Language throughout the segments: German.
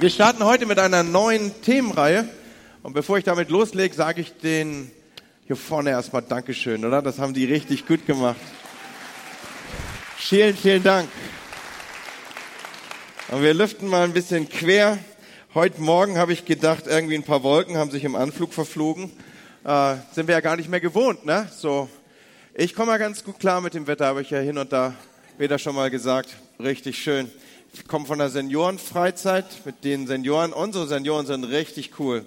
Wir starten heute mit einer neuen Themenreihe. Und bevor ich damit loslege, sage ich den hier vorne erstmal Dankeschön, oder? Das haben die richtig gut gemacht. Vielen, vielen Dank. Und wir lüften mal ein bisschen quer. Heute Morgen habe ich gedacht, irgendwie ein paar Wolken haben sich im Anflug verflogen. Äh, sind wir ja gar nicht mehr gewohnt, ne? So. Ich komme mal ganz gut klar mit dem Wetter, habe ich ja hin und da wieder schon mal gesagt. Richtig schön. Ich komme von der Seniorenfreizeit mit den Senioren. Unsere Senioren sind richtig cool.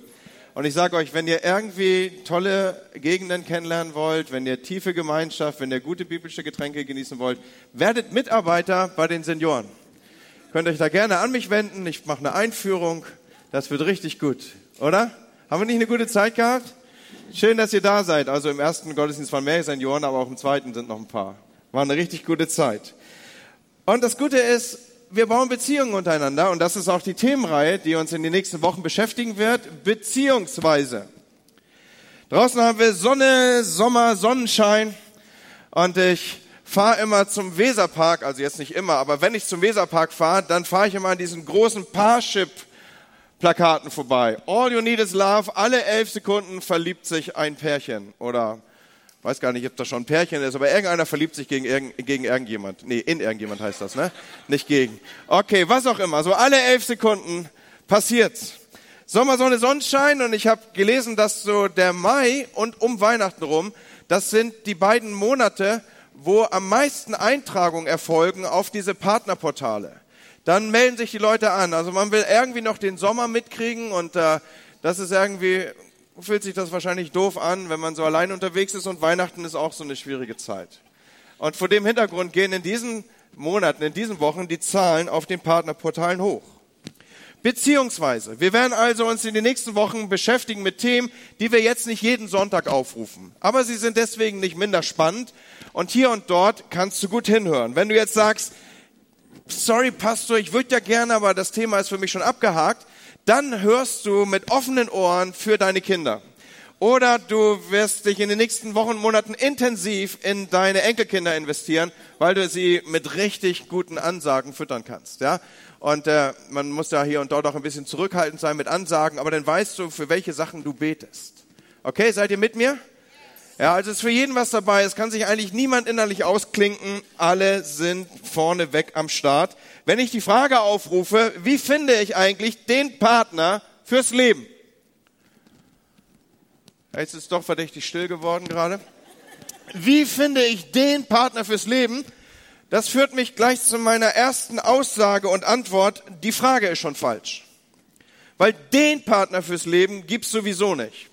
Und ich sage euch, wenn ihr irgendwie tolle Gegenden kennenlernen wollt, wenn ihr tiefe Gemeinschaft, wenn ihr gute biblische Getränke genießen wollt, werdet Mitarbeiter bei den Senioren. Könnt euch da gerne an mich wenden. Ich mache eine Einführung. Das wird richtig gut, oder? Haben wir nicht eine gute Zeit gehabt? Schön, dass ihr da seid. Also im ersten Gottesdienst waren mehr Senioren, aber auch im zweiten sind noch ein paar. War eine richtig gute Zeit. Und das Gute ist, wir bauen Beziehungen untereinander und das ist auch die Themenreihe, die uns in den nächsten Wochen beschäftigen wird, beziehungsweise. Draußen haben wir Sonne, Sommer, Sonnenschein und ich fahre immer zum Weserpark, also jetzt nicht immer, aber wenn ich zum Weserpark fahre, dann fahre ich immer an diesen großen Parship-Plakaten vorbei. All you need is love, alle elf Sekunden verliebt sich ein Pärchen oder weiß gar nicht, ob das schon ein Pärchen ist, aber irgendeiner verliebt sich gegen, irgend, gegen irgendjemand. Nee, in irgendjemand heißt das, ne? Nicht gegen. Okay, was auch immer. So alle elf Sekunden passiert's. Sommer, Sonne, Sonnenschein und ich habe gelesen, dass so der Mai und um Weihnachten rum, das sind die beiden Monate, wo am meisten Eintragungen erfolgen auf diese Partnerportale. Dann melden sich die Leute an. Also man will irgendwie noch den Sommer mitkriegen und äh, das ist irgendwie fühlt sich das wahrscheinlich doof an, wenn man so allein unterwegs ist und Weihnachten ist auch so eine schwierige Zeit. Und vor dem Hintergrund gehen in diesen Monaten, in diesen Wochen die Zahlen auf den Partnerportalen hoch. Beziehungsweise, wir werden also uns in den nächsten Wochen beschäftigen mit Themen, die wir jetzt nicht jeden Sonntag aufrufen. Aber sie sind deswegen nicht minder spannend. Und hier und dort kannst du gut hinhören. Wenn du jetzt sagst, sorry Pastor, ich würde ja gerne, aber das Thema ist für mich schon abgehakt, dann hörst du mit offenen Ohren für deine Kinder. Oder du wirst dich in den nächsten Wochen und Monaten intensiv in deine Enkelkinder investieren, weil du sie mit richtig guten Ansagen füttern kannst. Ja? Und äh, man muss ja hier und dort auch ein bisschen zurückhaltend sein mit Ansagen, aber dann weißt du, für welche Sachen du betest. Okay, seid ihr mit mir? Ja, also ist für jeden was dabei. Es kann sich eigentlich niemand innerlich ausklinken. Alle sind vorne weg am Start. Wenn ich die Frage aufrufe, wie finde ich eigentlich den Partner fürs Leben? Jetzt ist es doch verdächtig still geworden gerade. Wie finde ich den Partner fürs Leben? Das führt mich gleich zu meiner ersten Aussage und Antwort. Die Frage ist schon falsch. Weil den Partner fürs Leben gibt's sowieso nicht.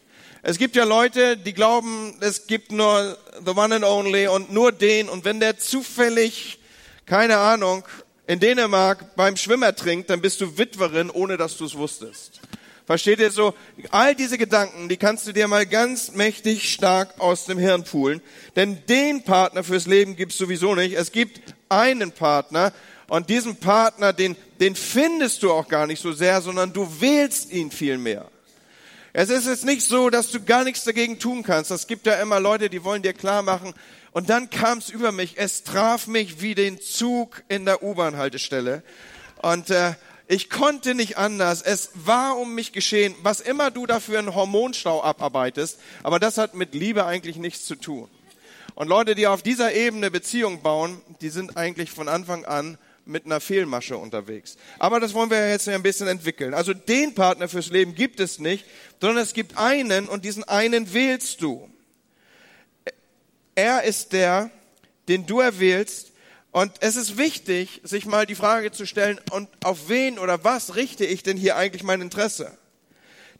Es gibt ja Leute, die glauben, es gibt nur the one and only und nur den. Und wenn der zufällig, keine Ahnung, in Dänemark beim Schwimmer trinkt, dann bist du Witwerin, ohne dass du es wusstest. Versteht ihr so? All diese Gedanken, die kannst du dir mal ganz mächtig stark aus dem Hirn poolen. Denn den Partner fürs Leben gibt's sowieso nicht. Es gibt einen Partner und diesen Partner, den, den findest du auch gar nicht so sehr, sondern du wählst ihn viel mehr. Es ist jetzt nicht so, dass du gar nichts dagegen tun kannst. Es gibt ja immer Leute, die wollen dir klar machen. Und dann kam es über mich. Es traf mich wie den Zug in der U-Bahn-Haltestelle. Und äh, ich konnte nicht anders. Es war um mich geschehen. Was immer du dafür einen Hormonstau abarbeitest, aber das hat mit Liebe eigentlich nichts zu tun. Und Leute, die auf dieser Ebene Beziehung bauen, die sind eigentlich von Anfang an mit einer Fehlmasche unterwegs. Aber das wollen wir jetzt ein bisschen entwickeln. Also den Partner fürs Leben gibt es nicht, sondern es gibt einen und diesen einen wählst du. Er ist der, den du erwählst. Und es ist wichtig, sich mal die Frage zu stellen, und auf wen oder was richte ich denn hier eigentlich mein Interesse?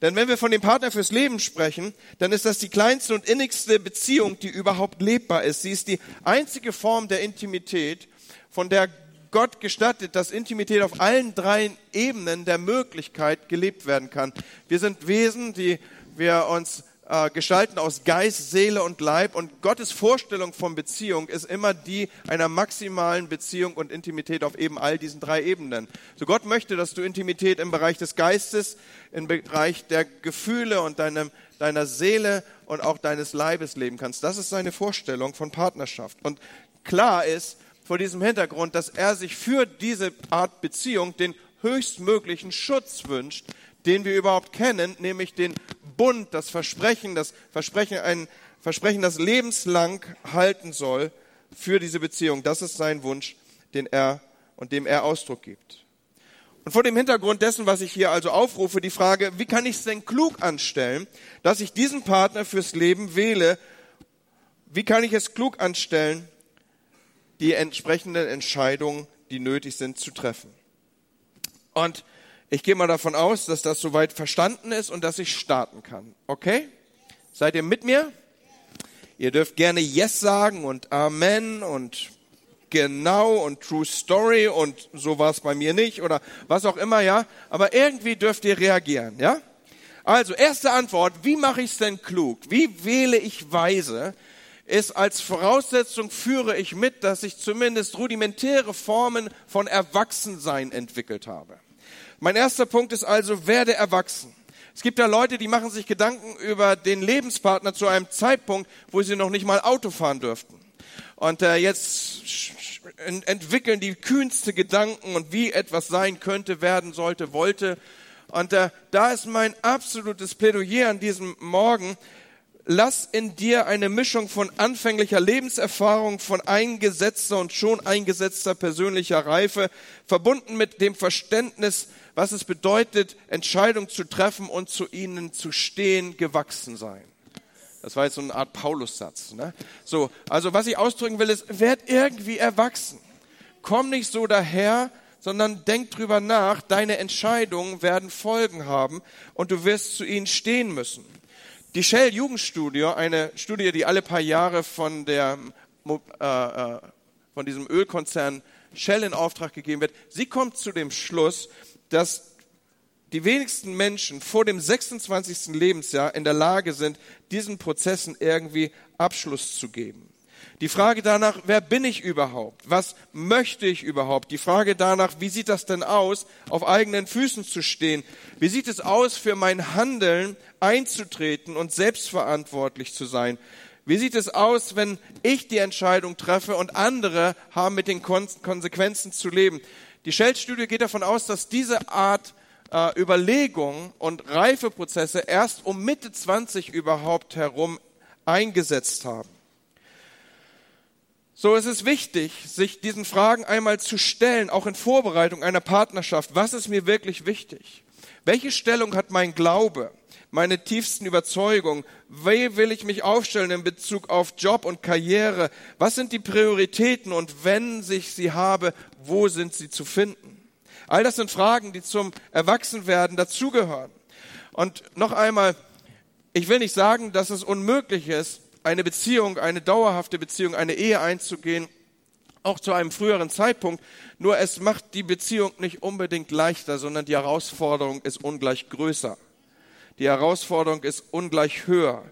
Denn wenn wir von dem Partner fürs Leben sprechen, dann ist das die kleinste und innigste Beziehung, die überhaupt lebbar ist. Sie ist die einzige Form der Intimität, von der Gott gestattet, dass Intimität auf allen drei Ebenen der Möglichkeit gelebt werden kann. Wir sind Wesen, die wir uns äh, gestalten aus Geist, Seele und Leib. Und Gottes Vorstellung von Beziehung ist immer die einer maximalen Beziehung und Intimität auf eben all diesen drei Ebenen. So Gott möchte, dass du Intimität im Bereich des Geistes, im Bereich der Gefühle und deinem, deiner Seele und auch deines Leibes leben kannst. Das ist seine Vorstellung von Partnerschaft. Und klar ist, vor diesem Hintergrund, dass er sich für diese Art Beziehung den höchstmöglichen Schutz wünscht, den wir überhaupt kennen, nämlich den Bund, das Versprechen, das Versprechen, ein Versprechen, das lebenslang halten soll für diese Beziehung. Das ist sein Wunsch, den er und dem er Ausdruck gibt. Und vor dem Hintergrund dessen, was ich hier also aufrufe, die Frage, wie kann ich es denn klug anstellen, dass ich diesen Partner fürs Leben wähle? Wie kann ich es klug anstellen, die entsprechenden Entscheidungen, die nötig sind, zu treffen? Und ich gehe mal davon aus, dass das soweit verstanden ist und dass ich starten kann. Okay? Seid ihr mit mir? Ihr dürft gerne Yes sagen und Amen und genau und True Story und so war es bei mir nicht oder was auch immer, ja. Aber irgendwie dürft ihr reagieren, ja. Also, erste Antwort, wie mache ich es denn klug? Wie wähle ich weise? Ist als Voraussetzung führe ich mit, dass ich zumindest rudimentäre Formen von Erwachsensein entwickelt habe. Mein erster Punkt ist also, werde erwachsen. Es gibt ja Leute, die machen sich Gedanken über den Lebenspartner zu einem Zeitpunkt, wo sie noch nicht mal Auto fahren dürften. Und äh, jetzt entwickeln die kühnste Gedanken und wie etwas sein könnte, werden sollte, wollte. Und äh, da ist mein absolutes Plädoyer an diesem Morgen, lass in dir eine Mischung von anfänglicher Lebenserfahrung, von eingesetzter und schon eingesetzter persönlicher Reife, verbunden mit dem Verständnis, was es bedeutet, Entscheidungen zu treffen und zu ihnen zu stehen, gewachsen sein. Das war jetzt so eine Art Paulus-Satz. Ne? So, also was ich ausdrücken will, ist, werd irgendwie erwachsen. Komm nicht so daher, sondern denk drüber nach. Deine Entscheidungen werden Folgen haben und du wirst zu ihnen stehen müssen. Die Shell Jugendstudie, eine Studie, die alle paar Jahre von der äh, äh, von diesem Ölkonzern Shell in Auftrag gegeben wird, sie kommt zu dem Schluss, dass die wenigsten Menschen vor dem 26. Lebensjahr in der Lage sind, diesen Prozessen irgendwie Abschluss zu geben. Die Frage danach, wer bin ich überhaupt? Was möchte ich überhaupt? Die Frage danach, wie sieht das denn aus, auf eigenen Füßen zu stehen? Wie sieht es aus, für mein Handeln einzutreten und selbstverantwortlich zu sein? Wie sieht es aus, wenn ich die Entscheidung treffe und andere haben mit den Konsequenzen zu leben? Die Shell-Studie geht davon aus, dass diese Art äh, Überlegungen und Reifeprozesse erst um Mitte 20 überhaupt herum eingesetzt haben. So ist es wichtig, sich diesen Fragen einmal zu stellen, auch in Vorbereitung einer Partnerschaft. Was ist mir wirklich wichtig? Welche Stellung hat mein Glaube, meine tiefsten Überzeugungen? Wie will ich mich aufstellen in Bezug auf Job und Karriere? Was sind die Prioritäten und wenn ich sie habe, wo sind sie zu finden? All das sind Fragen, die zum Erwachsenwerden dazugehören. Und noch einmal, ich will nicht sagen, dass es unmöglich ist, eine Beziehung, eine dauerhafte Beziehung, eine Ehe einzugehen, auch zu einem früheren Zeitpunkt. Nur es macht die Beziehung nicht unbedingt leichter, sondern die Herausforderung ist ungleich größer. Die Herausforderung ist ungleich höher.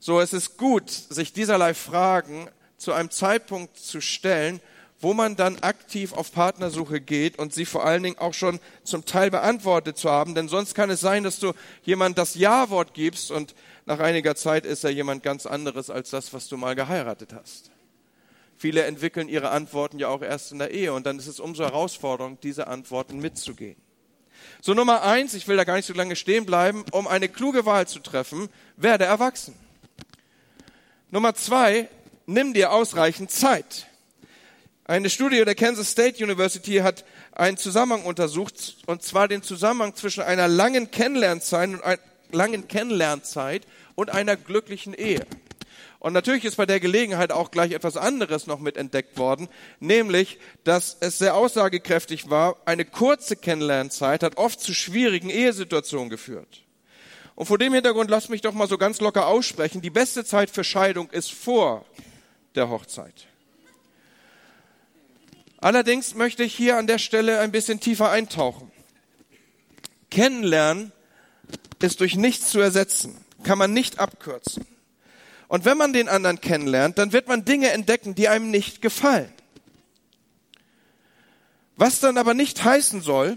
So es ist gut, sich dieserlei Fragen zu einem Zeitpunkt zu stellen, wo man dann aktiv auf Partnersuche geht und sie vor allen Dingen auch schon zum Teil beantwortet zu haben. Denn sonst kann es sein, dass du jemand das Ja-Wort gibst und nach einiger Zeit ist er jemand ganz anderes als das, was du mal geheiratet hast. Viele entwickeln ihre Antworten ja auch erst in der Ehe und dann ist es umso Herausforderung, diese Antworten mitzugehen. So Nummer eins, ich will da gar nicht so lange stehen bleiben, um eine kluge Wahl zu treffen, werde erwachsen. Nummer zwei, nimm dir ausreichend Zeit. Eine Studie der Kansas State University hat einen Zusammenhang untersucht, und zwar den Zusammenhang zwischen einer langen Kennenlernzeit langen Kennenlernzeit und einer glücklichen Ehe. Und natürlich ist bei der Gelegenheit auch gleich etwas anderes noch mit entdeckt worden, nämlich, dass es sehr aussagekräftig war, eine kurze Kennenlernzeit hat oft zu schwierigen Ehesituationen geführt. Und vor dem Hintergrund lasst mich doch mal so ganz locker aussprechen, die beste Zeit für Scheidung ist vor der Hochzeit. Allerdings möchte ich hier an der Stelle ein bisschen tiefer eintauchen. Kennenlernen ist durch nichts zu ersetzen, kann man nicht abkürzen. Und wenn man den anderen kennenlernt, dann wird man Dinge entdecken, die einem nicht gefallen. Was dann aber nicht heißen soll,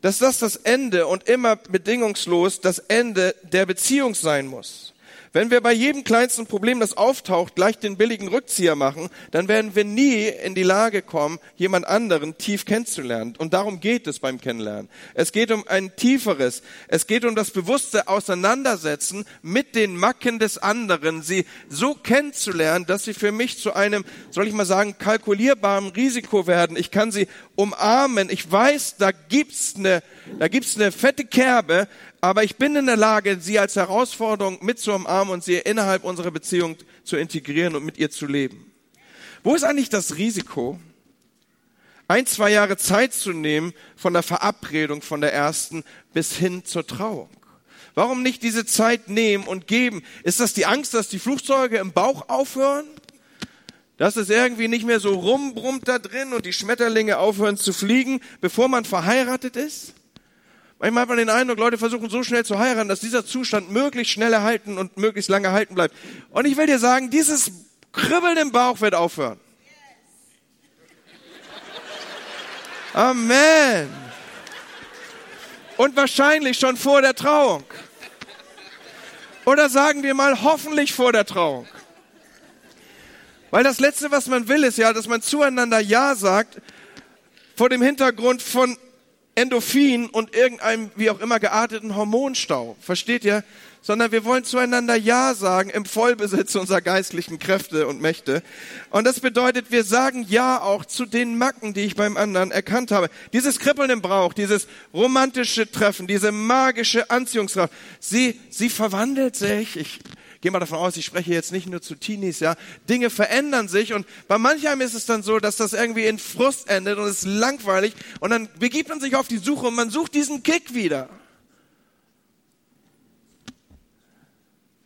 dass das das Ende und immer bedingungslos das Ende der Beziehung sein muss. Wenn wir bei jedem kleinsten Problem, das auftaucht, gleich den billigen Rückzieher machen, dann werden wir nie in die Lage kommen, jemand anderen tief kennenzulernen. Und darum geht es beim Kennenlernen. Es geht um ein tieferes. Es geht um das bewusste Auseinandersetzen mit den Macken des anderen, sie so kennenzulernen, dass sie für mich zu einem, soll ich mal sagen, kalkulierbaren Risiko werden. Ich kann sie umarmen. Ich weiß, da gibt's eine, da gibt's eine fette Kerbe, aber ich bin in der Lage, sie als Herausforderung mit zu umarmen und sie innerhalb unserer Beziehung zu integrieren und mit ihr zu leben. Wo ist eigentlich das Risiko, ein, zwei Jahre Zeit zu nehmen von der Verabredung, von der ersten bis hin zur Trauung? Warum nicht diese Zeit nehmen und geben? Ist das die Angst, dass die Flugzeuge im Bauch aufhören? Dass es irgendwie nicht mehr so rumbrummt da drin und die Schmetterlinge aufhören zu fliegen, bevor man verheiratet ist? Manchmal hat man den Eindruck, Leute versuchen so schnell zu heiraten, dass dieser Zustand möglichst schnell erhalten und möglichst lange halten bleibt. Und ich will dir sagen, dieses Kribbeln im Bauch wird aufhören. Amen. Und wahrscheinlich schon vor der Trauung. Oder sagen wir mal, hoffentlich vor der Trauung. Weil das Letzte, was man will, ist ja, dass man zueinander Ja sagt, vor dem Hintergrund von Endorphin und irgendeinem, wie auch immer, gearteten Hormonstau. Versteht ihr? Sondern wir wollen zueinander Ja sagen im Vollbesitz unserer geistlichen Kräfte und Mächte. Und das bedeutet, wir sagen Ja auch zu den Macken, die ich beim anderen erkannt habe. Dieses Kribbeln im Brauch, dieses romantische Treffen, diese magische Anziehungskraft, sie, sie verwandelt sich. Ich gehe mal davon aus, ich spreche jetzt nicht nur zu Teenies, ja. Dinge verändern sich und bei manchem ist es dann so, dass das irgendwie in Frust endet und es ist langweilig und dann begibt man sich auf die Suche und man sucht diesen Kick wieder.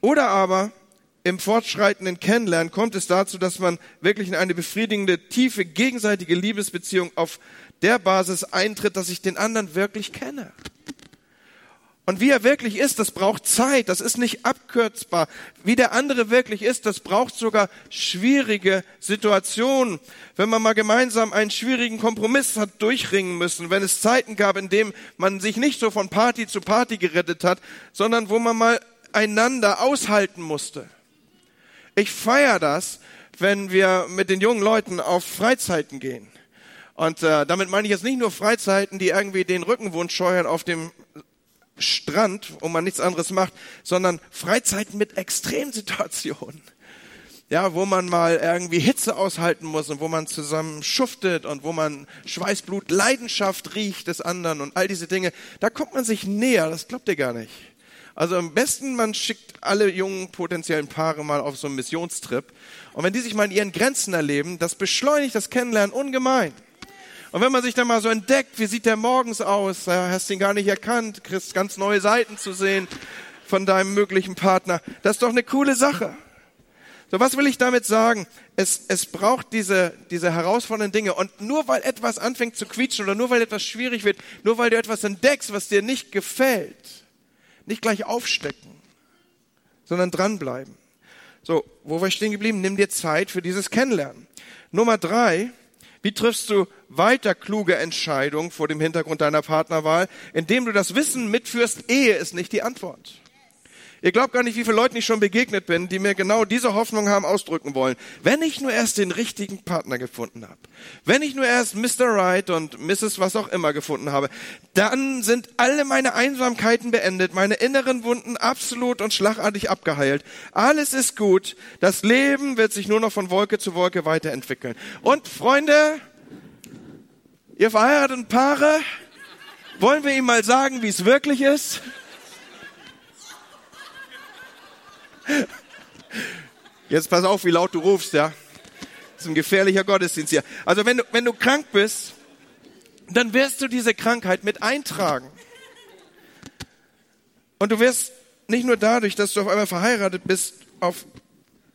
Oder aber im fortschreitenden Kennenlernen kommt es dazu, dass man wirklich in eine befriedigende, tiefe, gegenseitige Liebesbeziehung auf der Basis eintritt, dass ich den anderen wirklich kenne. Und wie er wirklich ist, das braucht Zeit, das ist nicht abkürzbar. Wie der andere wirklich ist, das braucht sogar schwierige Situationen. Wenn man mal gemeinsam einen schwierigen Kompromiss hat durchringen müssen, wenn es Zeiten gab, in denen man sich nicht so von Party zu Party gerettet hat, sondern wo man mal einander aushalten musste. Ich feiere das, wenn wir mit den jungen Leuten auf Freizeiten gehen. Und äh, damit meine ich jetzt nicht nur Freizeiten, die irgendwie den Rückenwunsch scheuern auf dem Strand, wo man nichts anderes macht, sondern Freizeiten mit Extremsituationen. Ja, wo man mal irgendwie Hitze aushalten muss und wo man zusammen schuftet und wo man Schweißblut, Leidenschaft riecht des anderen und all diese Dinge. Da kommt man sich näher, das glaubt ihr gar nicht. Also am besten, man schickt alle jungen potenziellen Paare mal auf so einen Missionstrip. Und wenn die sich mal in ihren Grenzen erleben, das beschleunigt das Kennenlernen ungemein. Und wenn man sich dann mal so entdeckt, wie sieht der morgens aus? Ja, hast ihn gar nicht erkannt, kriegst ganz neue Seiten zu sehen von deinem möglichen Partner. Das ist doch eine coole Sache. So, was will ich damit sagen? Es, es braucht diese, diese herausfordernden Dinge. Und nur weil etwas anfängt zu quietschen oder nur weil etwas schwierig wird, nur weil du etwas entdeckst, was dir nicht gefällt, nicht gleich aufstecken, sondern dranbleiben. So, wo war ich stehen geblieben? Nimm dir Zeit für dieses Kennenlernen. Nummer drei, wie triffst du weiter kluge Entscheidungen vor dem Hintergrund deiner Partnerwahl, indem du das Wissen mitführst, Ehe ist nicht die Antwort. Ihr glaubt gar nicht, wie viele Leuten ich schon begegnet bin, die mir genau diese Hoffnung haben ausdrücken wollen. Wenn ich nur erst den richtigen Partner gefunden habe, wenn ich nur erst Mr. Right und Mrs. was auch immer gefunden habe, dann sind alle meine Einsamkeiten beendet, meine inneren Wunden absolut und schlagartig abgeheilt. Alles ist gut. Das Leben wird sich nur noch von Wolke zu Wolke weiterentwickeln. Und Freunde, ihr verheirateten Paare, wollen wir ihm mal sagen, wie es wirklich ist? Jetzt pass auf, wie laut du rufst, ja. Das ist ein gefährlicher Gottesdienst hier. Also wenn du, wenn du krank bist, dann wirst du diese Krankheit mit eintragen. Und du wirst nicht nur dadurch, dass du auf einmal verheiratet bist, auf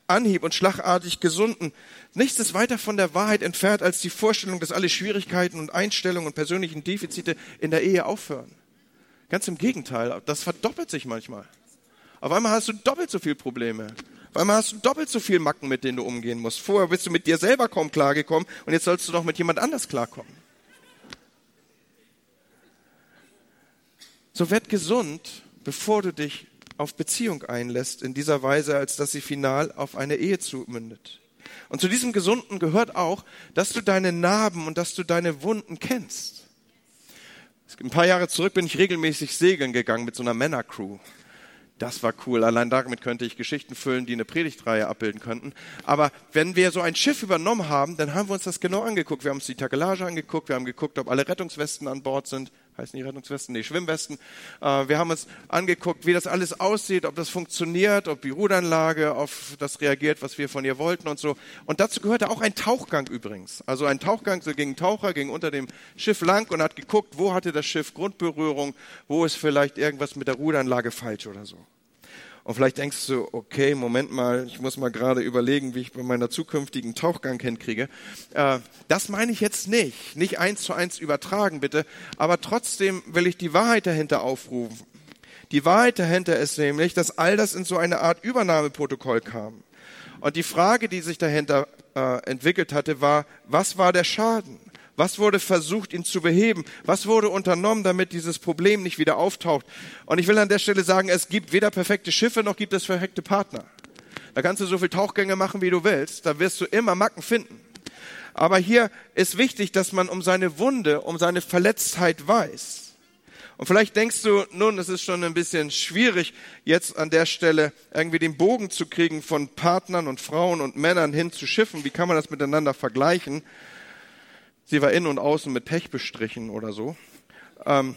Anhieb und schlagartig gesunden. Nichts ist weiter von der Wahrheit entfernt als die Vorstellung, dass alle Schwierigkeiten und Einstellungen und persönlichen Defizite in der Ehe aufhören. Ganz im Gegenteil, das verdoppelt sich manchmal. Auf einmal hast du doppelt so viele Probleme. Auf einmal hast du doppelt so viele Macken, mit denen du umgehen musst. Vorher bist du mit dir selber kaum klargekommen und jetzt sollst du noch mit jemand anders klarkommen. So werd gesund, bevor du dich auf Beziehung einlässt in dieser Weise, als dass sie final auf eine Ehe zumündet. Und zu diesem Gesunden gehört auch, dass du deine Narben und dass du deine Wunden kennst. Ein paar Jahre zurück bin ich regelmäßig segeln gegangen mit so einer Männercrew. Das war cool. Allein damit könnte ich Geschichten füllen, die eine Predigtreihe abbilden könnten. Aber wenn wir so ein Schiff übernommen haben, dann haben wir uns das genau angeguckt. Wir haben uns die Takelage angeguckt, wir haben geguckt, ob alle Rettungswesten an Bord sind heißen die Rettungswesten? Nee, Schwimmwesten. Äh, wir haben uns angeguckt, wie das alles aussieht, ob das funktioniert, ob die Rudanlage auf das reagiert, was wir von ihr wollten und so. Und dazu gehörte auch ein Tauchgang übrigens. Also ein Tauchgang, so ging ein Taucher, ging unter dem Schiff lang und hat geguckt, wo hatte das Schiff Grundberührung, wo ist vielleicht irgendwas mit der Rudanlage falsch oder so. Und vielleicht denkst du, okay, Moment mal, ich muss mal gerade überlegen, wie ich bei meiner zukünftigen Tauchgang hinkriege. Äh, das meine ich jetzt nicht. Nicht eins zu eins übertragen, bitte. Aber trotzdem will ich die Wahrheit dahinter aufrufen. Die Wahrheit dahinter ist nämlich, dass all das in so eine Art Übernahmeprotokoll kam. Und die Frage, die sich dahinter äh, entwickelt hatte, war, was war der Schaden? Was wurde versucht, ihn zu beheben? Was wurde unternommen, damit dieses Problem nicht wieder auftaucht? Und ich will an der Stelle sagen, es gibt weder perfekte Schiffe noch gibt es perfekte Partner. Da kannst du so viel Tauchgänge machen, wie du willst. Da wirst du immer Macken finden. Aber hier ist wichtig, dass man um seine Wunde, um seine Verletztheit weiß. Und vielleicht denkst du, nun, es ist schon ein bisschen schwierig, jetzt an der Stelle irgendwie den Bogen zu kriegen von Partnern und Frauen und Männern hin zu Schiffen. Wie kann man das miteinander vergleichen? Sie war innen und außen mit Pech bestrichen oder so. Ähm,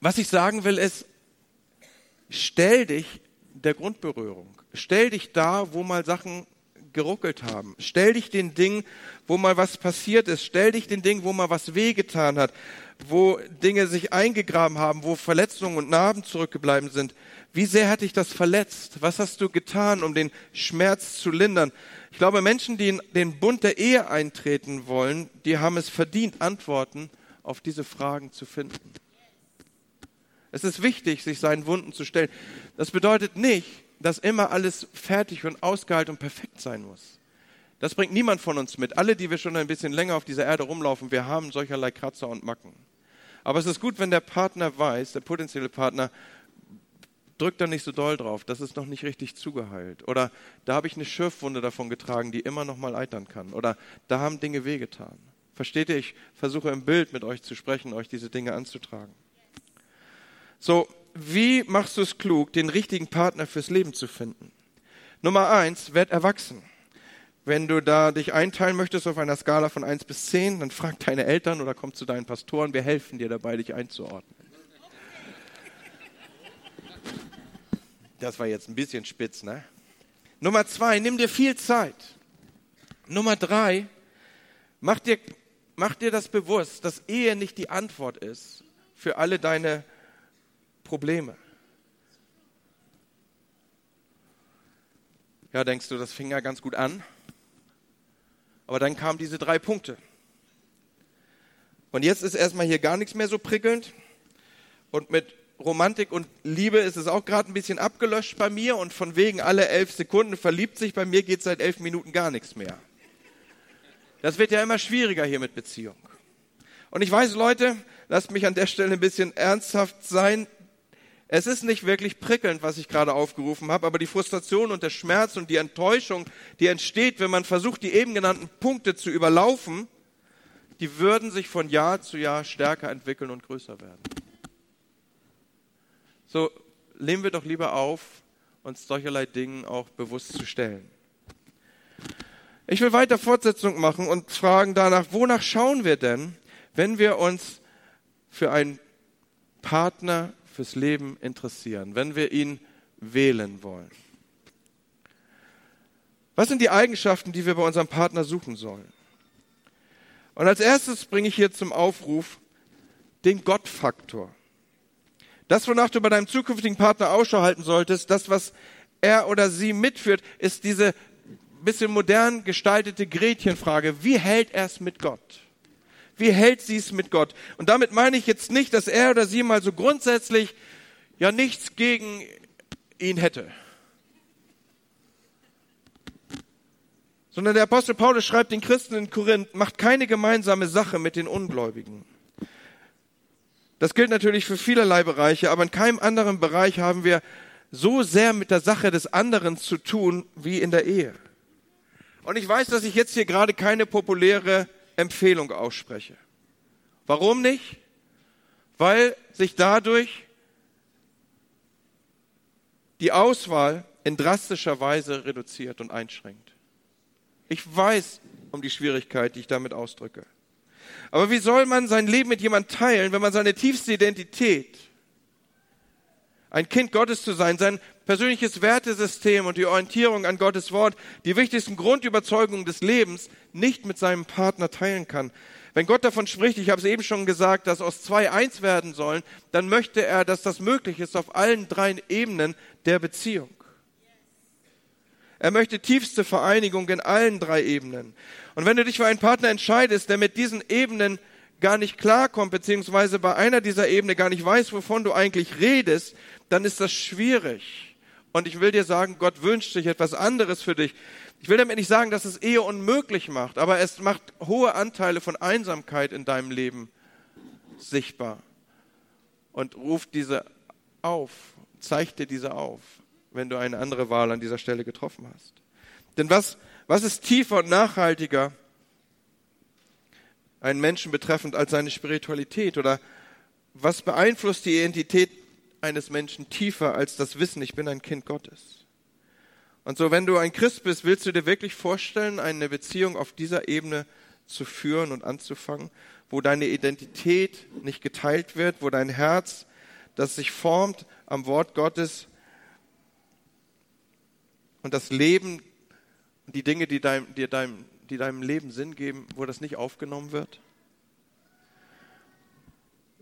was ich sagen will ist, stell dich der Grundberührung. Stell dich da, wo mal Sachen geruckelt haben. Stell dich den Dingen, wo mal was passiert ist. Stell dich den Dingen, wo mal was wehgetan hat, wo Dinge sich eingegraben haben, wo Verletzungen und Narben zurückgeblieben sind. Wie sehr hat dich das verletzt? Was hast du getan, um den Schmerz zu lindern? Ich glaube, Menschen, die in den Bund der Ehe eintreten wollen, die haben es verdient, Antworten auf diese Fragen zu finden. Es ist wichtig, sich seinen Wunden zu stellen. Das bedeutet nicht, dass immer alles fertig und ausgehalten und perfekt sein muss. Das bringt niemand von uns mit. Alle, die wir schon ein bisschen länger auf dieser Erde rumlaufen, wir haben solcherlei Kratzer und Macken. Aber es ist gut, wenn der Partner weiß, der potenzielle Partner, drück da nicht so doll drauf, das ist noch nicht richtig zugeheilt. Oder da habe ich eine Schürfwunde davon getragen, die immer noch mal eitern kann. Oder da haben Dinge wehgetan. Versteht ihr? Ich versuche im Bild mit euch zu sprechen, euch diese Dinge anzutragen. So, wie machst du es klug, den richtigen Partner fürs Leben zu finden? Nummer eins, werd erwachsen. Wenn du da dich einteilen möchtest auf einer Skala von eins bis zehn, dann frag deine Eltern oder komm zu deinen Pastoren, wir helfen dir dabei, dich einzuordnen. Das war jetzt ein bisschen spitz, ne? Nummer zwei, nimm dir viel Zeit. Nummer drei, mach dir, mach dir das bewusst, dass Ehe nicht die Antwort ist für alle deine Probleme. Ja, denkst du, das fing ja ganz gut an. Aber dann kamen diese drei Punkte. Und jetzt ist erstmal hier gar nichts mehr so prickelnd. Und mit Romantik und Liebe ist es auch gerade ein bisschen abgelöscht bei mir und von wegen alle elf Sekunden verliebt sich, bei mir geht seit elf Minuten gar nichts mehr. Das wird ja immer schwieriger hier mit Beziehung. Und ich weiß, Leute, lasst mich an der Stelle ein bisschen ernsthaft sein. Es ist nicht wirklich prickelnd, was ich gerade aufgerufen habe, aber die Frustration und der Schmerz und die Enttäuschung, die entsteht, wenn man versucht, die eben genannten Punkte zu überlaufen, die würden sich von Jahr zu Jahr stärker entwickeln und größer werden. So nehmen wir doch lieber auf, uns solcherlei Dingen auch bewusst zu stellen. Ich will weiter Fortsetzung machen und fragen danach, wonach schauen wir denn, wenn wir uns für einen Partner fürs Leben interessieren, wenn wir ihn wählen wollen? Was sind die Eigenschaften, die wir bei unserem Partner suchen sollen? Und als erstes bringe ich hier zum Aufruf den Gottfaktor. Das, wonach du bei deinem zukünftigen Partner Ausschau halten solltest, das, was er oder sie mitführt, ist diese bisschen modern gestaltete Gretchenfrage. Wie hält er es mit Gott? Wie hält sie es mit Gott? Und damit meine ich jetzt nicht, dass er oder sie mal so grundsätzlich ja nichts gegen ihn hätte. Sondern der Apostel Paulus schreibt den Christen in Korinth, macht keine gemeinsame Sache mit den Ungläubigen. Das gilt natürlich für vielerlei Bereiche, aber in keinem anderen Bereich haben wir so sehr mit der Sache des anderen zu tun wie in der Ehe. Und ich weiß, dass ich jetzt hier gerade keine populäre Empfehlung ausspreche. Warum nicht? Weil sich dadurch die Auswahl in drastischer Weise reduziert und einschränkt. Ich weiß um die Schwierigkeit, die ich damit ausdrücke. Aber wie soll man sein Leben mit jemandem teilen, wenn man seine tiefste Identität, ein Kind Gottes zu sein, sein persönliches Wertesystem und die Orientierung an Gottes Wort, die wichtigsten Grundüberzeugungen des Lebens nicht mit seinem Partner teilen kann? Wenn Gott davon spricht, ich habe es eben schon gesagt, dass aus zwei eins werden sollen, dann möchte er, dass das möglich ist auf allen drei Ebenen der Beziehung. Er möchte tiefste Vereinigung in allen drei Ebenen. Und wenn du dich für einen Partner entscheidest, der mit diesen Ebenen gar nicht klarkommt, beziehungsweise bei einer dieser Ebenen gar nicht weiß, wovon du eigentlich redest, dann ist das schwierig. Und ich will dir sagen, Gott wünscht sich etwas anderes für dich. Ich will damit nicht sagen, dass es Ehe unmöglich macht, aber es macht hohe Anteile von Einsamkeit in deinem Leben sichtbar und ruft diese auf, zeigt dir diese auf wenn du eine andere Wahl an dieser Stelle getroffen hast. Denn was, was ist tiefer und nachhaltiger einen Menschen betreffend als seine Spiritualität? Oder was beeinflusst die Identität eines Menschen tiefer als das Wissen, ich bin ein Kind Gottes? Und so, wenn du ein Christ bist, willst du dir wirklich vorstellen, eine Beziehung auf dieser Ebene zu führen und anzufangen, wo deine Identität nicht geteilt wird, wo dein Herz, das sich formt am Wort Gottes, und das Leben, die Dinge, die deinem, die, deinem, die deinem Leben Sinn geben, wo das nicht aufgenommen wird?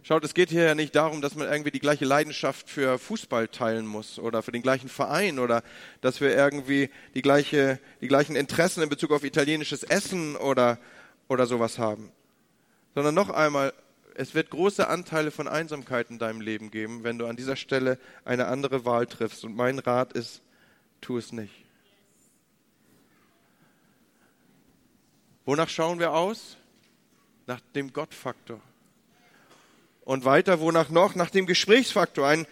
Schaut, es geht hier ja nicht darum, dass man irgendwie die gleiche Leidenschaft für Fußball teilen muss oder für den gleichen Verein oder dass wir irgendwie die, gleiche, die gleichen Interessen in Bezug auf italienisches Essen oder, oder sowas haben. Sondern noch einmal, es wird große Anteile von Einsamkeit in deinem Leben geben, wenn du an dieser Stelle eine andere Wahl triffst. Und mein Rat ist, tu es nicht. Wonach schauen wir aus? Nach dem Gottfaktor. Und weiter, wonach noch? Nach dem Gesprächsfaktor. Ein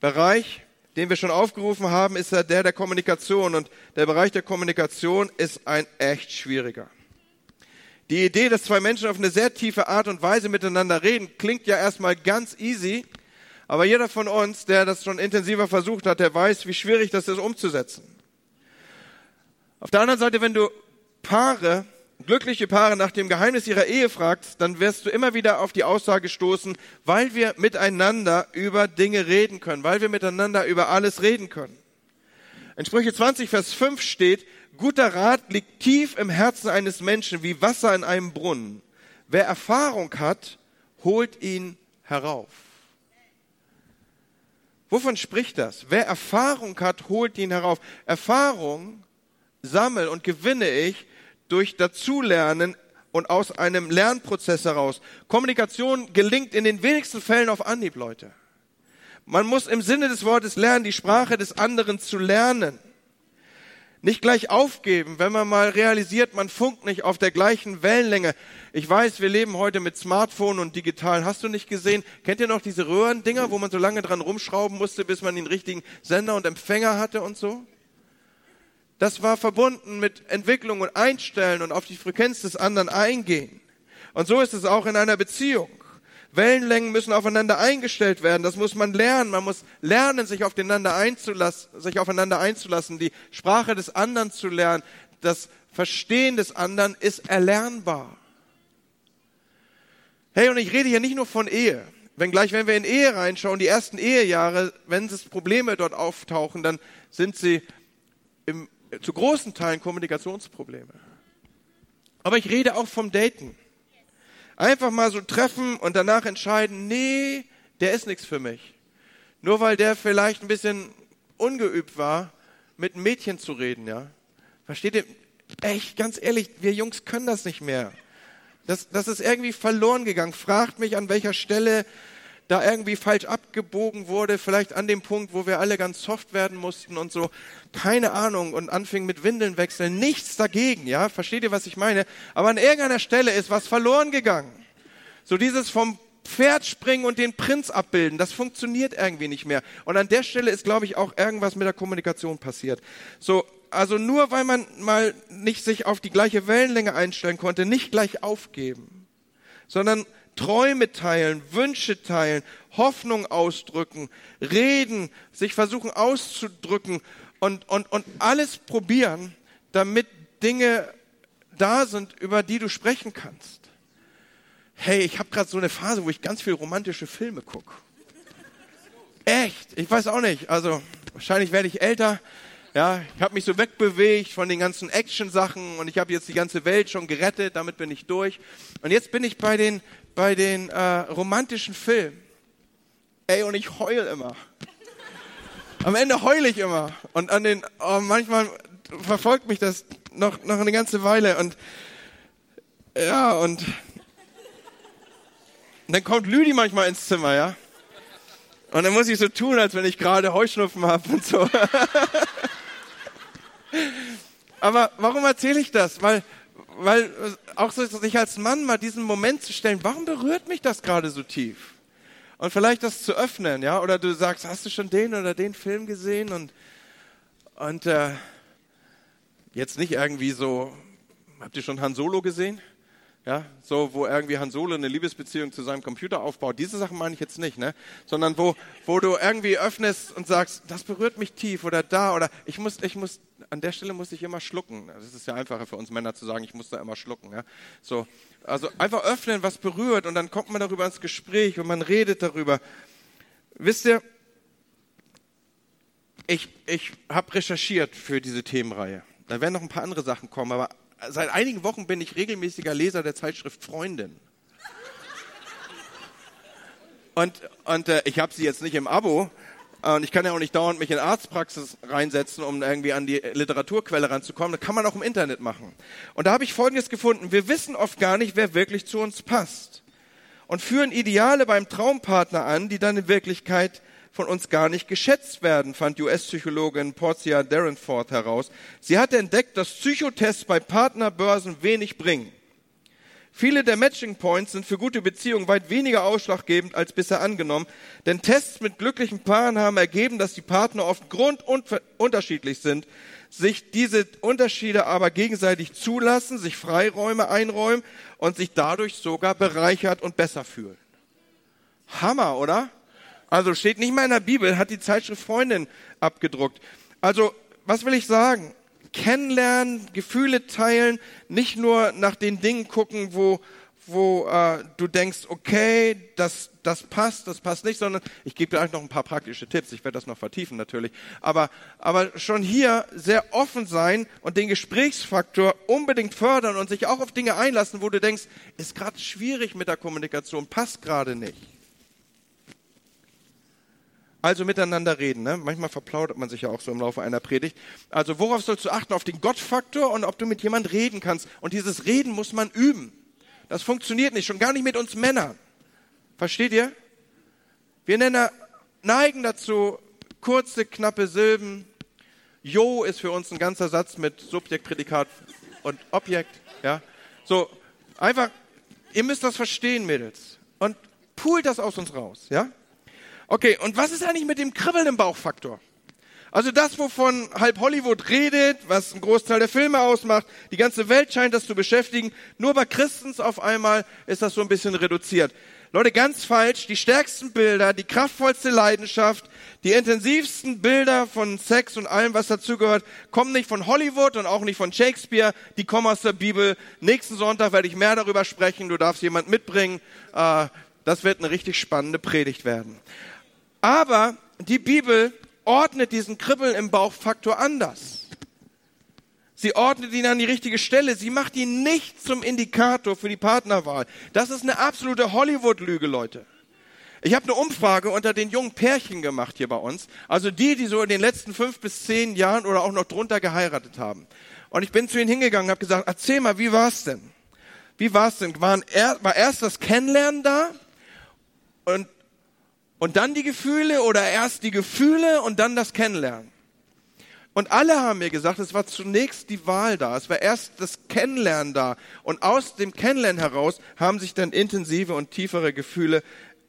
Bereich, den wir schon aufgerufen haben, ist der der Kommunikation. Und der Bereich der Kommunikation ist ein echt schwieriger. Die Idee, dass zwei Menschen auf eine sehr tiefe Art und Weise miteinander reden, klingt ja erstmal ganz easy. Aber jeder von uns, der das schon intensiver versucht hat, der weiß, wie schwierig das ist umzusetzen. Auf der anderen Seite, wenn du Paare, glückliche Paare nach dem Geheimnis ihrer Ehe fragst, dann wirst du immer wieder auf die Aussage stoßen, weil wir miteinander über Dinge reden können, weil wir miteinander über alles reden können. In Sprüche 20, Vers 5 steht, guter Rat liegt tief im Herzen eines Menschen wie Wasser in einem Brunnen. Wer Erfahrung hat, holt ihn herauf. Wovon spricht das? Wer Erfahrung hat, holt ihn herauf. Erfahrung sammle und gewinne ich durch Dazulernen und aus einem Lernprozess heraus. Kommunikation gelingt in den wenigsten Fällen auf Anhieb, Leute. Man muss im Sinne des Wortes lernen, die Sprache des anderen zu lernen nicht gleich aufgeben, wenn man mal realisiert, man funkt nicht auf der gleichen Wellenlänge. Ich weiß, wir leben heute mit Smartphone und digital. Hast du nicht gesehen? Kennt ihr noch diese Röhrendinger, wo man so lange dran rumschrauben musste, bis man den richtigen Sender und Empfänger hatte und so? Das war verbunden mit Entwicklung und Einstellen und auf die Frequenz des anderen eingehen. Und so ist es auch in einer Beziehung. Wellenlängen müssen aufeinander eingestellt werden. Das muss man lernen. Man muss lernen, sich aufeinander einzulassen, sich aufeinander einzulassen, die Sprache des anderen zu lernen. Das Verstehen des anderen ist erlernbar. Hey, und ich rede hier nicht nur von Ehe. Wenngleich, wenn wir in Ehe reinschauen, die ersten Ehejahre, wenn es Probleme dort auftauchen, dann sind sie im, zu großen Teilen Kommunikationsprobleme. Aber ich rede auch vom Daten. Einfach mal so treffen und danach entscheiden, nee, der ist nichts für mich. Nur weil der vielleicht ein bisschen ungeübt war, mit Mädchen zu reden, ja. Versteht ihr? Echt, ganz ehrlich, wir Jungs können das nicht mehr. Das, das ist irgendwie verloren gegangen. Fragt mich, an welcher Stelle da irgendwie falsch abgebogen wurde, vielleicht an dem Punkt, wo wir alle ganz soft werden mussten und so, keine Ahnung, und anfingen mit Windeln wechseln, nichts dagegen, ja, versteht ihr, was ich meine? Aber an irgendeiner Stelle ist was verloren gegangen. So dieses vom Pferd springen und den Prinz abbilden. Das funktioniert irgendwie nicht mehr. Und an der Stelle ist, glaube ich, auch irgendwas mit der Kommunikation passiert. So, also nur weil man mal nicht sich auf die gleiche Wellenlänge einstellen konnte, nicht gleich aufgeben, sondern Träume teilen, Wünsche teilen, Hoffnung ausdrücken, reden, sich versuchen auszudrücken und, und, und alles probieren, damit Dinge da sind, über die du sprechen kannst. Hey, ich habe gerade so eine Phase, wo ich ganz viel romantische Filme gucke. Echt? Ich weiß auch nicht. Also wahrscheinlich werde ich älter. Ja, ich habe mich so wegbewegt von den ganzen Action-Sachen und ich habe jetzt die ganze Welt schon gerettet. Damit bin ich durch. Und jetzt bin ich bei den bei den äh, romantischen Filmen. Ey, und ich heul immer. Am Ende heule ich immer. Und an den, oh, manchmal verfolgt mich das noch, noch eine ganze Weile. Und ja, und, und dann kommt Lüdi manchmal ins Zimmer, ja. Und dann muss ich so tun, als wenn ich gerade Heuschnupfen habe und so. Aber warum erzähle ich das? Weil weil auch so, sich als Mann mal diesen Moment zu stellen, warum berührt mich das gerade so tief? Und vielleicht das zu öffnen, ja? Oder du sagst, hast du schon den oder den Film gesehen? Und, und äh, jetzt nicht irgendwie so, habt ihr schon Han Solo gesehen? Ja, so, wo irgendwie Han Solo eine Liebesbeziehung zu seinem Computer aufbaut. Diese Sachen meine ich jetzt nicht, ne? Sondern wo, wo du irgendwie öffnest und sagst, das berührt mich tief oder da oder ich muss, ich muss, an der Stelle muss ich immer schlucken. Das ist ja einfacher für uns Männer zu sagen, ich muss da immer schlucken, ja? So. Also einfach öffnen, was berührt und dann kommt man darüber ins Gespräch und man redet darüber. Wisst ihr, ich, ich habe recherchiert für diese Themenreihe. Da werden noch ein paar andere Sachen kommen, aber seit einigen Wochen bin ich regelmäßiger Leser der Zeitschrift Freundin. Und, und äh, ich habe sie jetzt nicht im Abo. Und ich kann ja auch nicht dauernd mich in Arztpraxis reinsetzen, um irgendwie an die Literaturquelle ranzukommen. Das kann man auch im Internet machen. Und da habe ich Folgendes gefunden. Wir wissen oft gar nicht, wer wirklich zu uns passt. Und führen Ideale beim Traumpartner an, die dann in Wirklichkeit von uns gar nicht geschätzt werden, fand US-Psychologin Portia Darenforth heraus. Sie hatte entdeckt, dass Psychotests bei Partnerbörsen wenig bringen. Viele der Matching Points sind für gute Beziehungen weit weniger ausschlaggebend als bisher angenommen, denn Tests mit glücklichen Paaren haben ergeben, dass die Partner oft grundunterschiedlich sind, sich diese Unterschiede aber gegenseitig zulassen, sich Freiräume einräumen und sich dadurch sogar bereichert und besser fühlen. Hammer, oder? Also steht nicht mal in der Bibel, hat die Zeitschrift Freundin abgedruckt. Also, was will ich sagen? Kennenlernen, Gefühle teilen, nicht nur nach den Dingen gucken, wo, wo äh, du denkst, okay, das, das passt, das passt nicht, sondern ich gebe dir eigentlich noch ein paar praktische Tipps. Ich werde das noch vertiefen natürlich. Aber, aber schon hier sehr offen sein und den Gesprächsfaktor unbedingt fördern und sich auch auf Dinge einlassen, wo du denkst, ist gerade schwierig mit der Kommunikation, passt gerade nicht. Also miteinander reden. Ne? Manchmal verplaudert man sich ja auch so im Laufe einer Predigt. Also worauf sollst du achten? Auf den Gottfaktor und ob du mit jemand reden kannst. Und dieses Reden muss man üben. Das funktioniert nicht, schon gar nicht mit uns Männern. Versteht ihr? Wir nennen, neigen dazu, kurze, knappe Silben. Jo ist für uns ein ganzer Satz mit Subjekt, Prädikat und Objekt. Ja? So, einfach, ihr müsst das verstehen, Mädels. Und poolt das aus uns raus. Ja? Okay, und was ist eigentlich mit dem Kribbeln im Bauchfaktor? Also das, wovon halb Hollywood redet, was einen Großteil der Filme ausmacht, die ganze Welt scheint das zu beschäftigen. Nur bei Christens auf einmal ist das so ein bisschen reduziert. Leute, ganz falsch. Die stärksten Bilder, die kraftvollste Leidenschaft, die intensivsten Bilder von Sex und allem, was dazugehört, kommen nicht von Hollywood und auch nicht von Shakespeare. Die kommen aus der Bibel. Nächsten Sonntag werde ich mehr darüber sprechen. Du darfst jemand mitbringen. Äh, das wird eine richtig spannende Predigt werden. Aber die Bibel ordnet diesen Kribbeln im Bauchfaktor anders. Sie ordnet ihn an die richtige Stelle. Sie macht ihn nicht zum Indikator für die Partnerwahl. Das ist eine absolute Hollywood-Lüge, Leute. Ich habe eine Umfrage unter den jungen Pärchen gemacht hier bei uns. Also die, die so in den letzten fünf bis zehn Jahren oder auch noch drunter geheiratet haben. Und ich bin zu ihnen hingegangen und habe gesagt, erzähl mal, wie war's denn? Wie war's denn? Waren er, war erst das Kennenlernen da? Und und dann die Gefühle oder erst die Gefühle und dann das Kennenlernen. Und alle haben mir gesagt, es war zunächst die Wahl da, es war erst das Kennenlernen da. Und aus dem Kennenlernen heraus haben sich dann intensive und tiefere Gefühle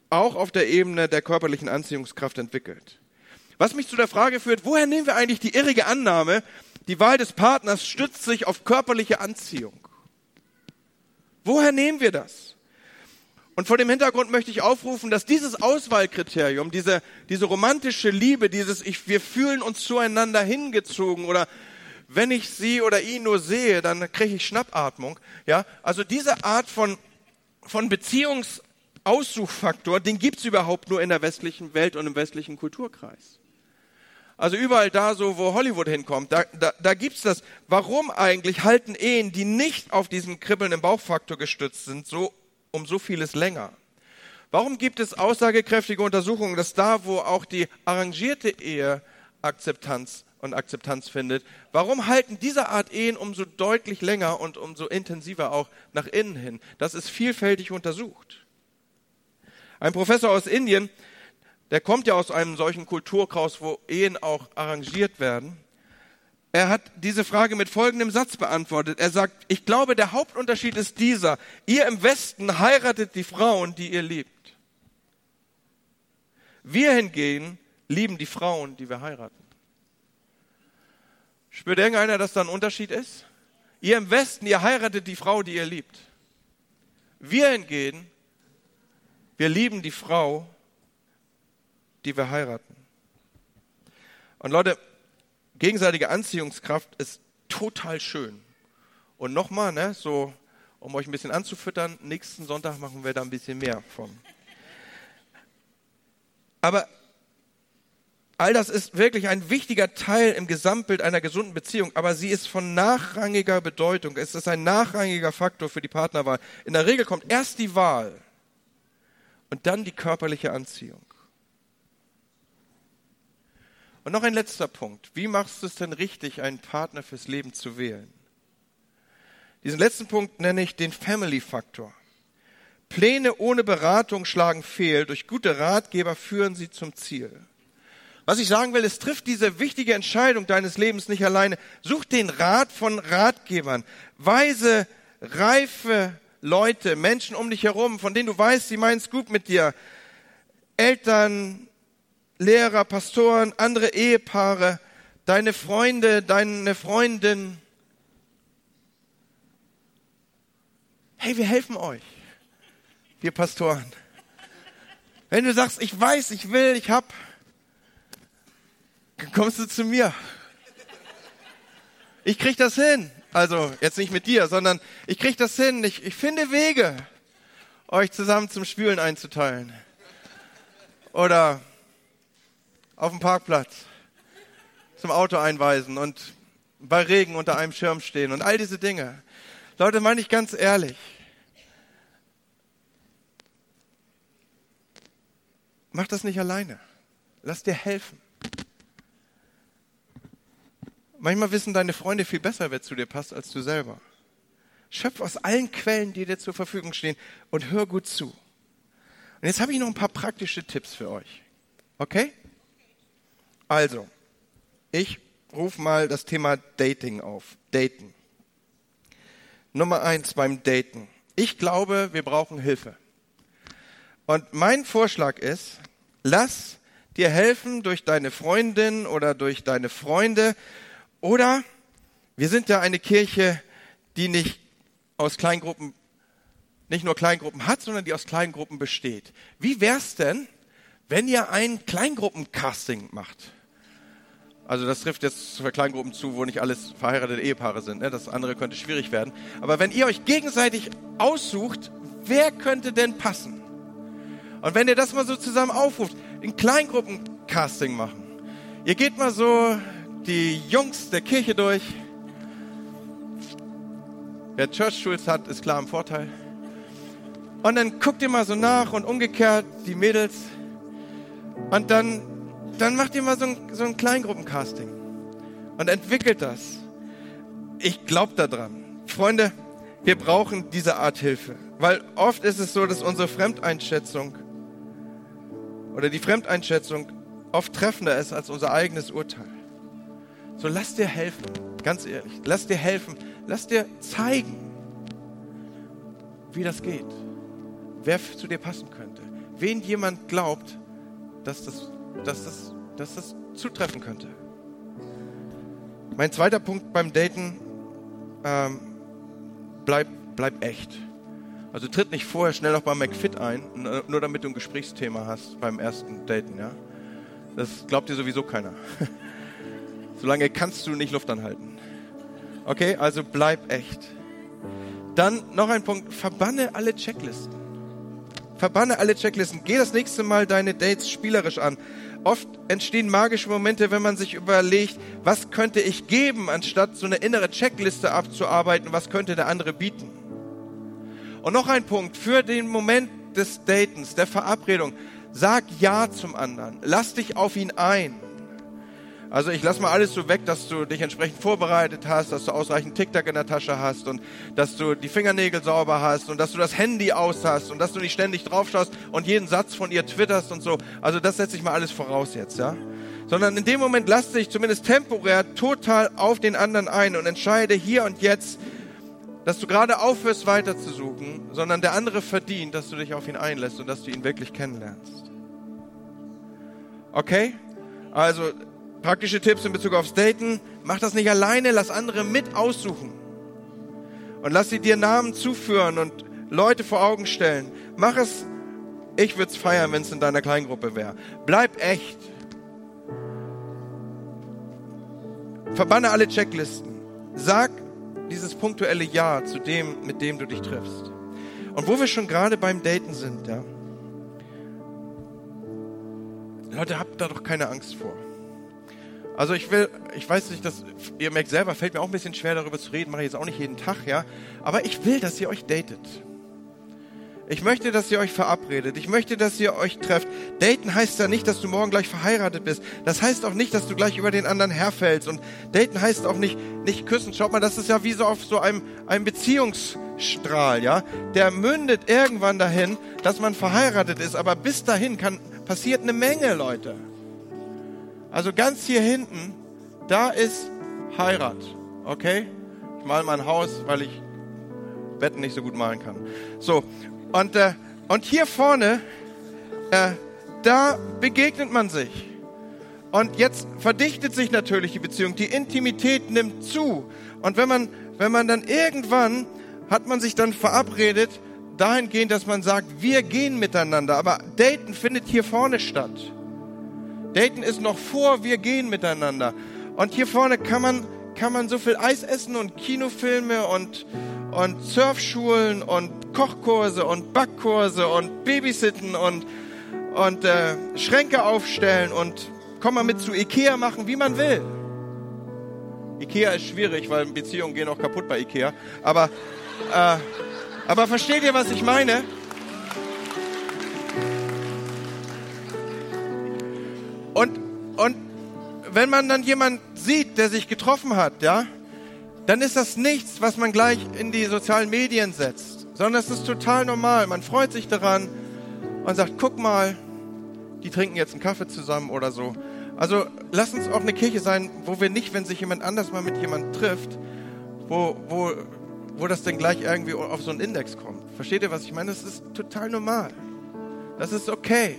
auch auf der Ebene der körperlichen Anziehungskraft entwickelt. Was mich zu der Frage führt, woher nehmen wir eigentlich die irrige Annahme, die Wahl des Partners stützt sich auf körperliche Anziehung? Woher nehmen wir das? Und vor dem Hintergrund möchte ich aufrufen, dass dieses Auswahlkriterium, diese, diese romantische Liebe, dieses ich, wir fühlen uns zueinander hingezogen oder wenn ich sie oder ihn nur sehe, dann kriege ich Schnappatmung. Ja, also diese Art von, von Beziehungsaussuchfaktor, den gibt's überhaupt nur in der westlichen Welt und im westlichen Kulturkreis. Also überall da, so wo Hollywood hinkommt, da, da, da gibt's das. Warum eigentlich halten Ehen, die nicht auf diesen kribbelnden Bauchfaktor gestützt sind, so um so vieles länger? Warum gibt es aussagekräftige Untersuchungen, dass da, wo auch die arrangierte Ehe Akzeptanz und Akzeptanz findet, warum halten diese Art Ehen umso deutlich länger und umso intensiver auch nach innen hin? Das ist vielfältig untersucht. Ein Professor aus Indien der kommt ja aus einem solchen Kulturkraus, wo Ehen auch arrangiert werden. Er hat diese Frage mit folgendem Satz beantwortet. Er sagt, ich glaube, der Hauptunterschied ist dieser. Ihr im Westen heiratet die Frauen, die ihr liebt. Wir hingegen lieben die Frauen, die wir heiraten. Spürt irgendeiner, dass da ein Unterschied ist? Ihr im Westen, ihr heiratet die Frau, die ihr liebt. Wir hingegen, wir lieben die Frau, die wir heiraten. Und Leute, gegenseitige Anziehungskraft ist total schön. Und nochmal, ne, so, um euch ein bisschen anzufüttern, nächsten Sonntag machen wir da ein bisschen mehr von. Aber all das ist wirklich ein wichtiger Teil im Gesamtbild einer gesunden Beziehung, aber sie ist von nachrangiger Bedeutung. Es ist ein nachrangiger Faktor für die Partnerwahl. In der Regel kommt erst die Wahl und dann die körperliche Anziehung. Und noch ein letzter Punkt. Wie machst du es denn richtig, einen Partner fürs Leben zu wählen? Diesen letzten Punkt nenne ich den Family-Faktor. Pläne ohne Beratung schlagen fehl. Durch gute Ratgeber führen sie zum Ziel. Was ich sagen will, es trifft diese wichtige Entscheidung deines Lebens nicht alleine. Such den Rat von Ratgebern. Weise, reife Leute, Menschen um dich herum, von denen du weißt, sie meinen es gut mit dir. Eltern, Lehrer, Pastoren, andere Ehepaare, deine Freunde, deine Freundin. Hey, wir helfen euch, wir Pastoren. Wenn du sagst, ich weiß, ich will, ich hab, kommst du zu mir. Ich krieg das hin. Also jetzt nicht mit dir, sondern ich krieg das hin. Ich, ich finde Wege, euch zusammen zum Spülen einzuteilen. Oder auf dem Parkplatz zum Auto einweisen und bei Regen unter einem Schirm stehen und all diese Dinge. Leute, meine ich ganz ehrlich. Mach das nicht alleine. Lass dir helfen. Manchmal wissen deine Freunde viel besser, wer zu dir passt, als du selber. Schöpf aus allen Quellen, die dir zur Verfügung stehen und hör gut zu. Und jetzt habe ich noch ein paar praktische Tipps für euch. Okay? Also, ich rufe mal das Thema Dating auf. Daten. Nummer eins beim Daten. Ich glaube, wir brauchen Hilfe. Und mein Vorschlag ist, lass dir helfen durch deine Freundin oder durch deine Freunde oder wir sind ja eine Kirche, die nicht aus Kleingruppen, nicht nur Kleingruppen hat, sondern die aus Kleingruppen besteht. Wie wär's denn, wenn ihr ein Kleingruppencasting macht? Also das trifft jetzt für Kleingruppen zu, wo nicht alles verheiratete Ehepaare sind. Ne? Das andere könnte schwierig werden. Aber wenn ihr euch gegenseitig aussucht, wer könnte denn passen? Und wenn ihr das mal so zusammen aufruft, in Kleingruppencasting machen. Ihr geht mal so die Jungs der Kirche durch. Wer Church Schools hat, ist klar im Vorteil. Und dann guckt ihr mal so nach und umgekehrt die Mädels. Und dann dann macht ihr mal so ein, so ein Kleingruppencasting und entwickelt das. Ich glaube daran. Freunde, wir brauchen diese Art Hilfe, weil oft ist es so, dass unsere Fremdeinschätzung oder die Fremdeinschätzung oft treffender ist als unser eigenes Urteil. So lass dir helfen, ganz ehrlich, lass dir helfen, lass dir zeigen, wie das geht, wer zu dir passen könnte, wen jemand glaubt, dass das, dass das, dass das zutreffen könnte. Mein zweiter Punkt beim Daten, ähm, bleib, bleib echt. Also tritt nicht vorher schnell auch beim McFit ein, nur damit du ein Gesprächsthema hast beim ersten Daten, ja. Das glaubt dir sowieso keiner. Solange kannst du nicht Luft anhalten. Okay, also bleib echt. Dann noch ein Punkt, verbanne alle Checklisten. Verbanne alle Checklisten. Geh das nächste Mal deine Dates spielerisch an. Oft entstehen magische Momente, wenn man sich überlegt, was könnte ich geben, anstatt so eine innere Checkliste abzuarbeiten, was könnte der andere bieten. Und noch ein Punkt, für den Moment des Datens, der Verabredung, sag Ja zum anderen. Lass dich auf ihn ein. Also ich lass mal alles so weg, dass du dich entsprechend vorbereitet hast, dass du ausreichend TikTok in der Tasche hast und dass du die Fingernägel sauber hast und dass du das Handy aus hast und dass du nicht ständig drauf schaust und jeden Satz von ihr twitterst und so. Also das setze ich mal alles voraus jetzt, ja. Sondern in dem Moment lass dich zumindest temporär total auf den anderen ein und entscheide hier und jetzt, dass du gerade aufhörst weiter zu suchen, sondern der andere verdient, dass du dich auf ihn einlässt und dass du ihn wirklich kennenlernst. Okay? Also praktische Tipps in Bezug aufs Daten. Mach das nicht alleine, lass andere mit aussuchen. Und lass sie dir Namen zuführen und Leute vor Augen stellen. Mach es, ich würde es feiern, wenn es in deiner Kleingruppe wäre. Bleib echt. Verbanne alle Checklisten. Sag dieses punktuelle Ja zu dem, mit dem du dich triffst. Und wo wir schon gerade beim Daten sind, ja. Leute, habt da doch keine Angst vor. Also ich will, ich weiß nicht, dass ihr merkt selber, fällt mir auch ein bisschen schwer darüber zu reden, mache ich jetzt auch nicht jeden Tag, ja. Aber ich will, dass ihr euch datet. Ich möchte, dass ihr euch verabredet. Ich möchte, dass ihr euch trefft. Daten heißt ja nicht, dass du morgen gleich verheiratet bist. Das heißt auch nicht, dass du gleich über den anderen herfällst. Und daten heißt auch nicht, nicht küssen. Schaut mal, das ist ja wie so auf so einem, einem Beziehungsstrahl, ja. Der mündet irgendwann dahin, dass man verheiratet ist. Aber bis dahin kann, passiert eine Menge, Leute. Also ganz hier hinten, da ist Heirat. Okay? Ich mal mein Haus, weil ich Betten nicht so gut malen kann. So, und, äh, und hier vorne, äh, da begegnet man sich. Und jetzt verdichtet sich natürlich die Beziehung. Die Intimität nimmt zu. Und wenn man, wenn man dann irgendwann hat man sich dann verabredet, dahingehend, dass man sagt, wir gehen miteinander. Aber Daten findet hier vorne statt. Daten ist noch vor, wir gehen miteinander. Und hier vorne kann man, kann man so viel Eis essen und Kinofilme und, und Surfschulen und Kochkurse und Backkurse und Babysitten und, und äh, Schränke aufstellen und komm mal mit zu Ikea machen, wie man will. Ikea ist schwierig, weil Beziehungen gehen auch kaputt bei Ikea. Aber, äh, aber versteht ihr, was ich meine? Und, und wenn man dann jemand sieht, der sich getroffen hat, ja, dann ist das nichts, was man gleich in die sozialen Medien setzt, sondern es ist total normal. Man freut sich daran und sagt, guck mal, die trinken jetzt einen Kaffee zusammen oder so. Also lass uns auch eine Kirche sein, wo wir nicht, wenn sich jemand anders mal mit jemandem trifft, wo, wo, wo das dann gleich irgendwie auf so einen Index kommt. Versteht ihr, was ich meine? Das ist total normal. Das ist okay.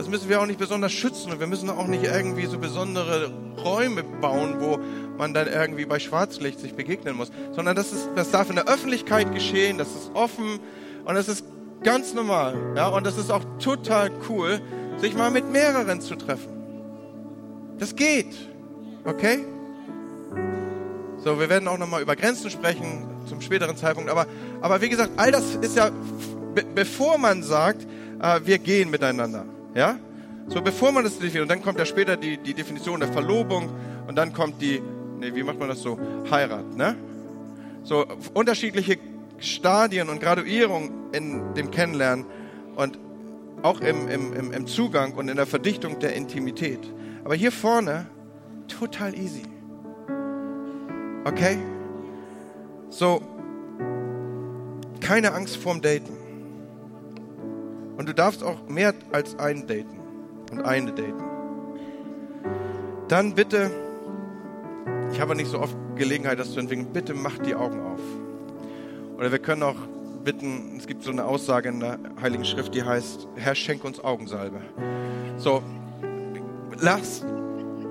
Das müssen wir auch nicht besonders schützen und wir müssen auch nicht irgendwie so besondere Räume bauen, wo man dann irgendwie bei Schwarzlicht sich begegnen muss, sondern das, ist, das darf in der Öffentlichkeit geschehen, das ist offen und das ist ganz normal. Ja? Und das ist auch total cool, sich mal mit mehreren zu treffen. Das geht. Okay? So, wir werden auch nochmal über Grenzen sprechen zum späteren Zeitpunkt. Aber, aber wie gesagt, all das ist ja, bevor man sagt, äh, wir gehen miteinander. Ja? So, bevor man das definiert. Und dann kommt ja später die, die Definition der Verlobung und dann kommt die nee, wie macht man das so? Heirat, ne? So unterschiedliche Stadien und Graduierungen in dem Kennenlernen und auch im, im, im Zugang und in der Verdichtung der Intimität. Aber hier vorne, total easy. Okay? So, keine Angst vorm Daten. Und du darfst auch mehr als einen daten und eine daten. Dann bitte ich habe nicht so oft Gelegenheit, das zu entwickeln. Bitte macht die Augen auf. Oder wir können auch bitten, es gibt so eine Aussage in der Heiligen Schrift, die heißt, Herr, schenk uns Augensalbe. So, lass,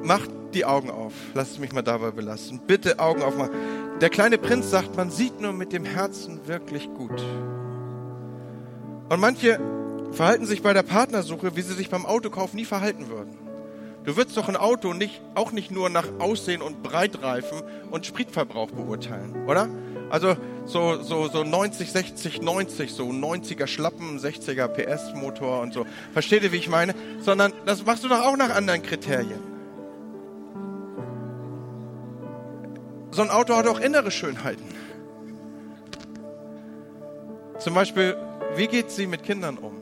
macht die Augen auf. Lass mich mal dabei belassen. Bitte Augen aufmachen. Der kleine Prinz sagt, man sieht nur mit dem Herzen wirklich gut. Und manche verhalten sich bei der Partnersuche, wie sie sich beim Autokauf nie verhalten würden. Du würdest doch ein Auto nicht, auch nicht nur nach Aussehen und Breitreifen und Spritverbrauch beurteilen, oder? Also so, so, so 90, 60, 90, so 90er Schlappen, 60er PS Motor und so. Versteht ihr, wie ich meine? Sondern das machst du doch auch nach anderen Kriterien. So ein Auto hat auch innere Schönheiten. Zum Beispiel, wie geht sie mit Kindern um?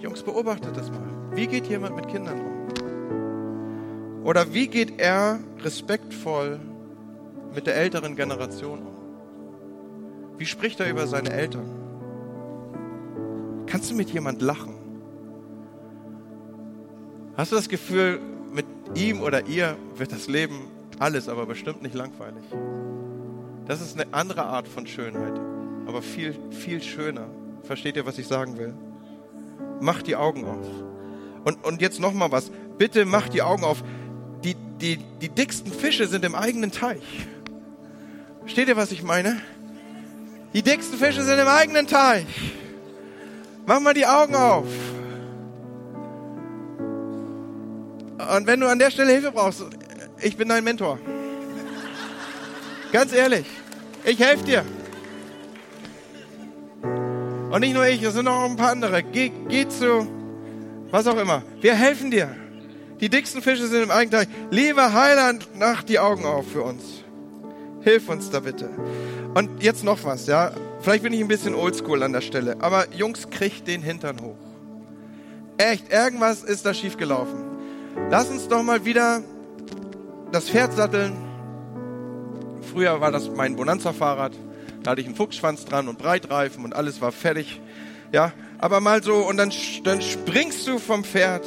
Jungs, beobachtet das mal. Wie geht jemand mit Kindern um? Oder wie geht er respektvoll mit der älteren Generation um? Wie spricht er über seine Eltern? Kannst du mit jemand lachen? Hast du das Gefühl, mit ihm oder ihr wird das Leben alles, aber bestimmt nicht langweilig? Das ist eine andere Art von Schönheit, aber viel, viel schöner. Versteht ihr, was ich sagen will? Mach die Augen auf. Und, und jetzt noch mal was. Bitte mach die Augen auf. Die, die, die dicksten Fische sind im eigenen Teich. Versteht ihr, was ich meine? Die dicksten Fische sind im eigenen Teich. Mach mal die Augen auf. Und wenn du an der Stelle Hilfe brauchst, ich bin dein Mentor. Ganz ehrlich, ich helfe dir. Und nicht nur ich, es sind noch ein paar andere. Geh, geh zu, was auch immer. Wir helfen dir. Die dicksten Fische sind im Eigenteil. Lieber Heiland, mach die Augen auf für uns. Hilf uns da bitte. Und jetzt noch was, ja. Vielleicht bin ich ein bisschen oldschool an der Stelle, aber Jungs, kriegt den Hintern hoch. Echt, irgendwas ist da schiefgelaufen. Lass uns doch mal wieder das Pferd satteln. Früher war das mein Bonanza-Fahrrad. Da hatte ich einen Fuchsschwanz dran und Breitreifen und alles war fertig. Ja, aber mal so und dann, dann springst du vom Pferd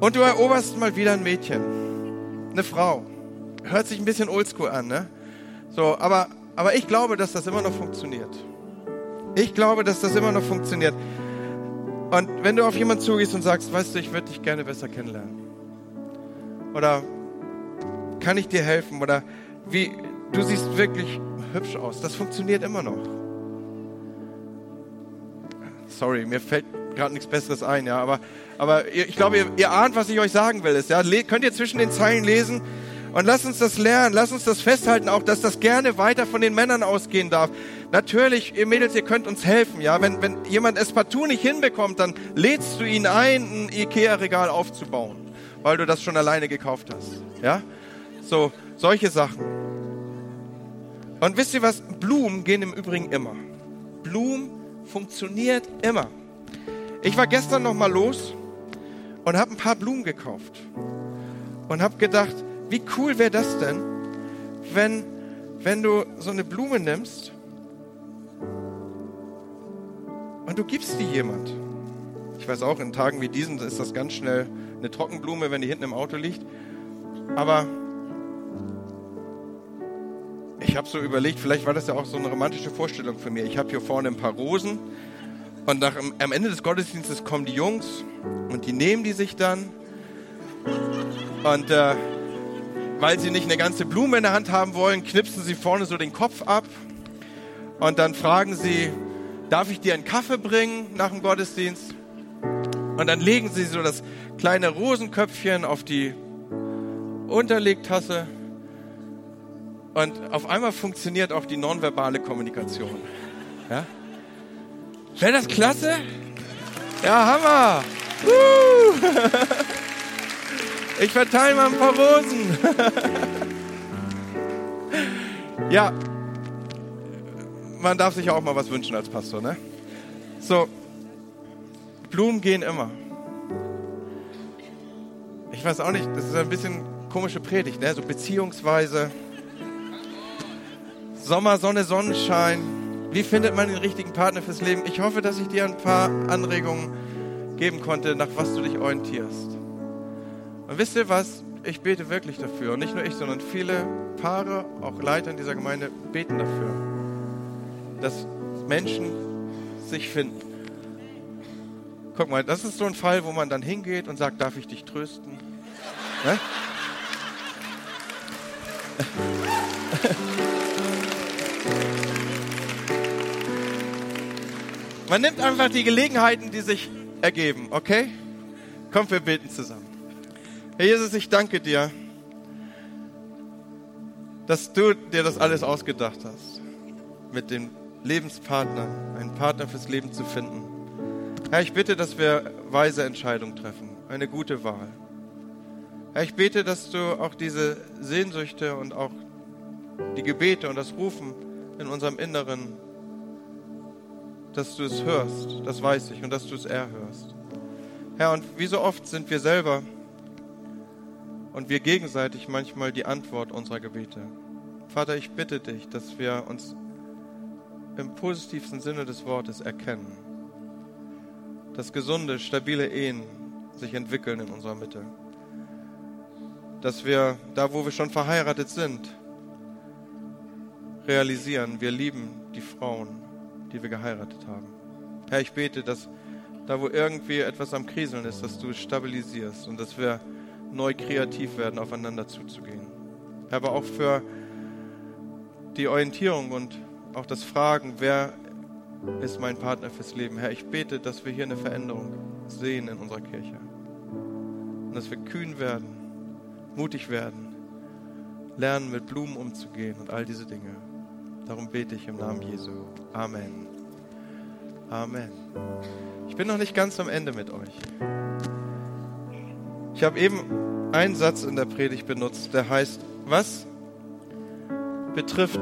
und du eroberst mal wieder ein Mädchen, eine Frau. Hört sich ein bisschen oldschool an, ne? So, aber, aber ich glaube, dass das immer noch funktioniert. Ich glaube, dass das immer noch funktioniert. Und wenn du auf jemanden zugehst und sagst, weißt du, ich würde dich gerne besser kennenlernen. Oder kann ich dir helfen? Oder wie, du siehst wirklich hübsch aus. Das funktioniert immer noch. Sorry, mir fällt gerade nichts Besseres ein, ja, aber, aber ich glaube, ihr, ihr ahnt, was ich euch sagen will. Ist, ja, könnt ihr zwischen den Zeilen lesen und lasst uns das lernen, lasst uns das festhalten, auch dass das gerne weiter von den Männern ausgehen darf. Natürlich, ihr Mädels, ihr könnt uns helfen, ja. Wenn, wenn jemand es partout nicht hinbekommt, dann lädst du ihn ein, ein Ikea-Regal aufzubauen, weil du das schon alleine gekauft hast, ja. So, solche Sachen. Und wisst ihr was? Blumen gehen im Übrigen immer. Blumen funktioniert immer. Ich war gestern noch mal los und habe ein paar Blumen gekauft und habe gedacht, wie cool wäre das denn, wenn, wenn du so eine Blume nimmst und du gibst die jemand. Ich weiß auch, in Tagen wie diesen ist das ganz schnell eine Trockenblume, wenn die hinten im Auto liegt. Aber ich habe so überlegt, vielleicht war das ja auch so eine romantische Vorstellung für mich. Ich habe hier vorne ein paar Rosen und nach, am Ende des Gottesdienstes kommen die Jungs und die nehmen die sich dann und äh, weil sie nicht eine ganze Blume in der Hand haben wollen, knipsen sie vorne so den Kopf ab und dann fragen sie, darf ich dir einen Kaffee bringen nach dem Gottesdienst? Und dann legen sie so das kleine Rosenköpfchen auf die Unterlegtasse und auf einmal funktioniert auch die nonverbale Kommunikation. Ja? Wäre das klasse? Ja, Hammer! Ich verteile mal ein paar Rosen. ja, man darf sich ja auch mal was wünschen als Pastor, ne? So, Blumen gehen immer. Ich weiß auch nicht, das ist ein bisschen komische Predigt, ne? So beziehungsweise Sommer, Sonne, Sonnenschein. Wie findet man den richtigen Partner fürs Leben? Ich hoffe, dass ich dir ein paar Anregungen geben konnte, nach was du dich orientierst. Und wisst ihr was? Ich bete wirklich dafür. Und nicht nur ich, sondern viele Paare, auch Leiter in dieser Gemeinde, beten dafür, dass Menschen sich finden. Guck mal, das ist so ein Fall, wo man dann hingeht und sagt, darf ich dich trösten? Ne? Man nimmt einfach die Gelegenheiten, die sich ergeben, okay? Kommt, wir beten zusammen. Herr Jesus, ich danke dir, dass du dir das alles ausgedacht hast, mit dem Lebenspartner, einen Partner fürs Leben zu finden. Herr, ich bitte, dass wir weise Entscheidungen treffen, eine gute Wahl. Herr, ich bete, dass du auch diese Sehnsüchte und auch die Gebete und das Rufen in unserem Inneren dass du es hörst, das weiß ich, und dass du es erhörst. Herr, und wie so oft sind wir selber und wir gegenseitig manchmal die Antwort unserer Gebete. Vater, ich bitte dich, dass wir uns im positivsten Sinne des Wortes erkennen, dass gesunde, stabile Ehen sich entwickeln in unserer Mitte, dass wir da, wo wir schon verheiratet sind, realisieren, wir lieben die Frauen die wir geheiratet haben. Herr, ich bete, dass da, wo irgendwie etwas am Kriseln ist, dass du es stabilisierst und dass wir neu kreativ werden, aufeinander zuzugehen. Aber auch für die Orientierung und auch das Fragen, wer ist mein Partner fürs Leben. Herr, ich bete, dass wir hier eine Veränderung sehen in unserer Kirche. Und dass wir kühn werden, mutig werden, lernen, mit Blumen umzugehen und all diese Dinge. Darum bete ich im Namen Jesu. Amen. Amen. Ich bin noch nicht ganz am Ende mit euch. Ich habe eben einen Satz in der Predigt benutzt, der heißt, was betrifft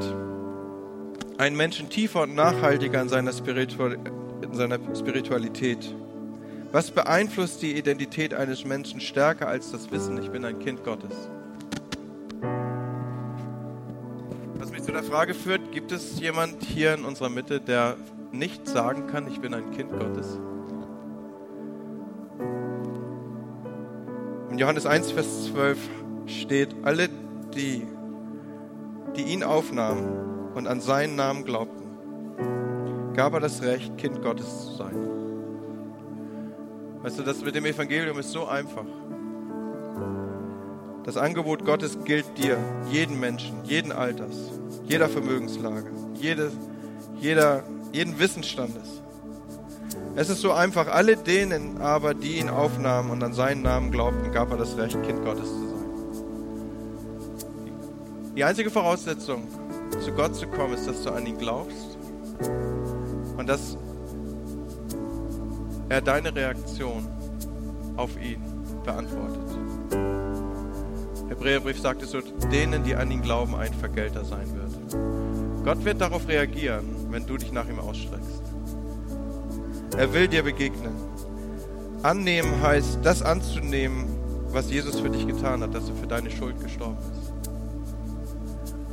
einen Menschen tiefer und nachhaltiger in seiner, Spiritual in seiner Spiritualität? Was beeinflusst die Identität eines Menschen stärker als das Wissen, ich bin ein Kind Gottes? zu der Frage führt, gibt es jemand hier in unserer Mitte, der nicht sagen kann, ich bin ein Kind Gottes? In Johannes 1, Vers 12 steht, alle die, die ihn aufnahmen und an seinen Namen glaubten, gab er das Recht, Kind Gottes zu sein. Weißt du, das mit dem Evangelium ist so einfach. Das Angebot Gottes gilt dir, jeden Menschen, jeden Alters, jeder Vermögenslage, jede, jeder, jeden Wissensstandes. Es ist so einfach, alle denen aber, die ihn aufnahmen und an seinen Namen glaubten, gab er das Recht, Kind Gottes zu sein. Die einzige Voraussetzung, zu Gott zu kommen, ist, dass du an ihn glaubst und dass er deine Reaktion auf ihn beantwortet. Hebräerbrief sagt es so, denen, die an ihn glauben, ein Vergelter sein wird. Gott wird darauf reagieren, wenn du dich nach ihm ausstreckst. Er will dir begegnen. Annehmen heißt, das anzunehmen, was Jesus für dich getan hat, dass er für deine Schuld gestorben ist.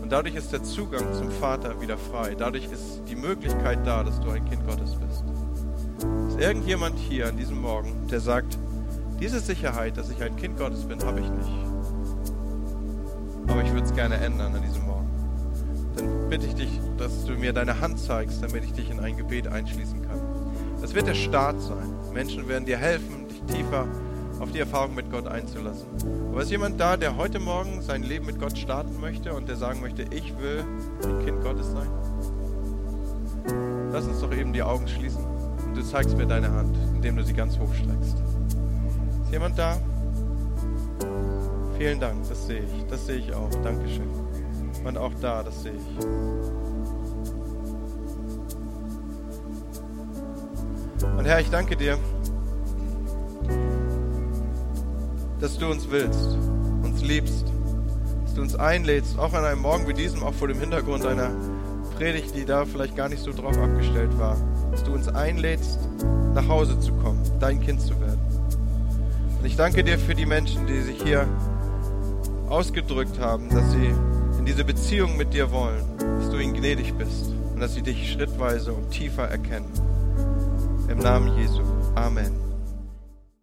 Und dadurch ist der Zugang zum Vater wieder frei. Dadurch ist die Möglichkeit da, dass du ein Kind Gottes bist. Ist irgendjemand hier an diesem Morgen, der sagt, diese Sicherheit, dass ich ein Kind Gottes bin, habe ich nicht aber ich würde es gerne ändern an diesem Morgen. Dann bitte ich dich, dass du mir deine Hand zeigst, damit ich dich in ein Gebet einschließen kann. Das wird der Start sein. Menschen werden dir helfen, dich tiefer auf die Erfahrung mit Gott einzulassen. Aber ist jemand da, der heute Morgen sein Leben mit Gott starten möchte und der sagen möchte, ich will ein Kind Gottes sein? Lass uns doch eben die Augen schließen und du zeigst mir deine Hand, indem du sie ganz hoch streckst. Ist jemand da? Vielen Dank, das sehe ich. Das sehe ich auch. Dankeschön. Und auch da, das sehe ich. Und Herr, ich danke dir, dass du uns willst, uns liebst, dass du uns einlädst, auch an einem Morgen wie diesem, auch vor dem Hintergrund einer Predigt, die da vielleicht gar nicht so drauf abgestellt war, dass du uns einlädst, nach Hause zu kommen, dein Kind zu werden. Und ich danke dir für die Menschen, die sich hier ausgedrückt haben, dass sie in diese Beziehung mit dir wollen, dass du ihnen gnädig bist und dass sie dich schrittweise und tiefer erkennen. Im Namen Jesu. Amen.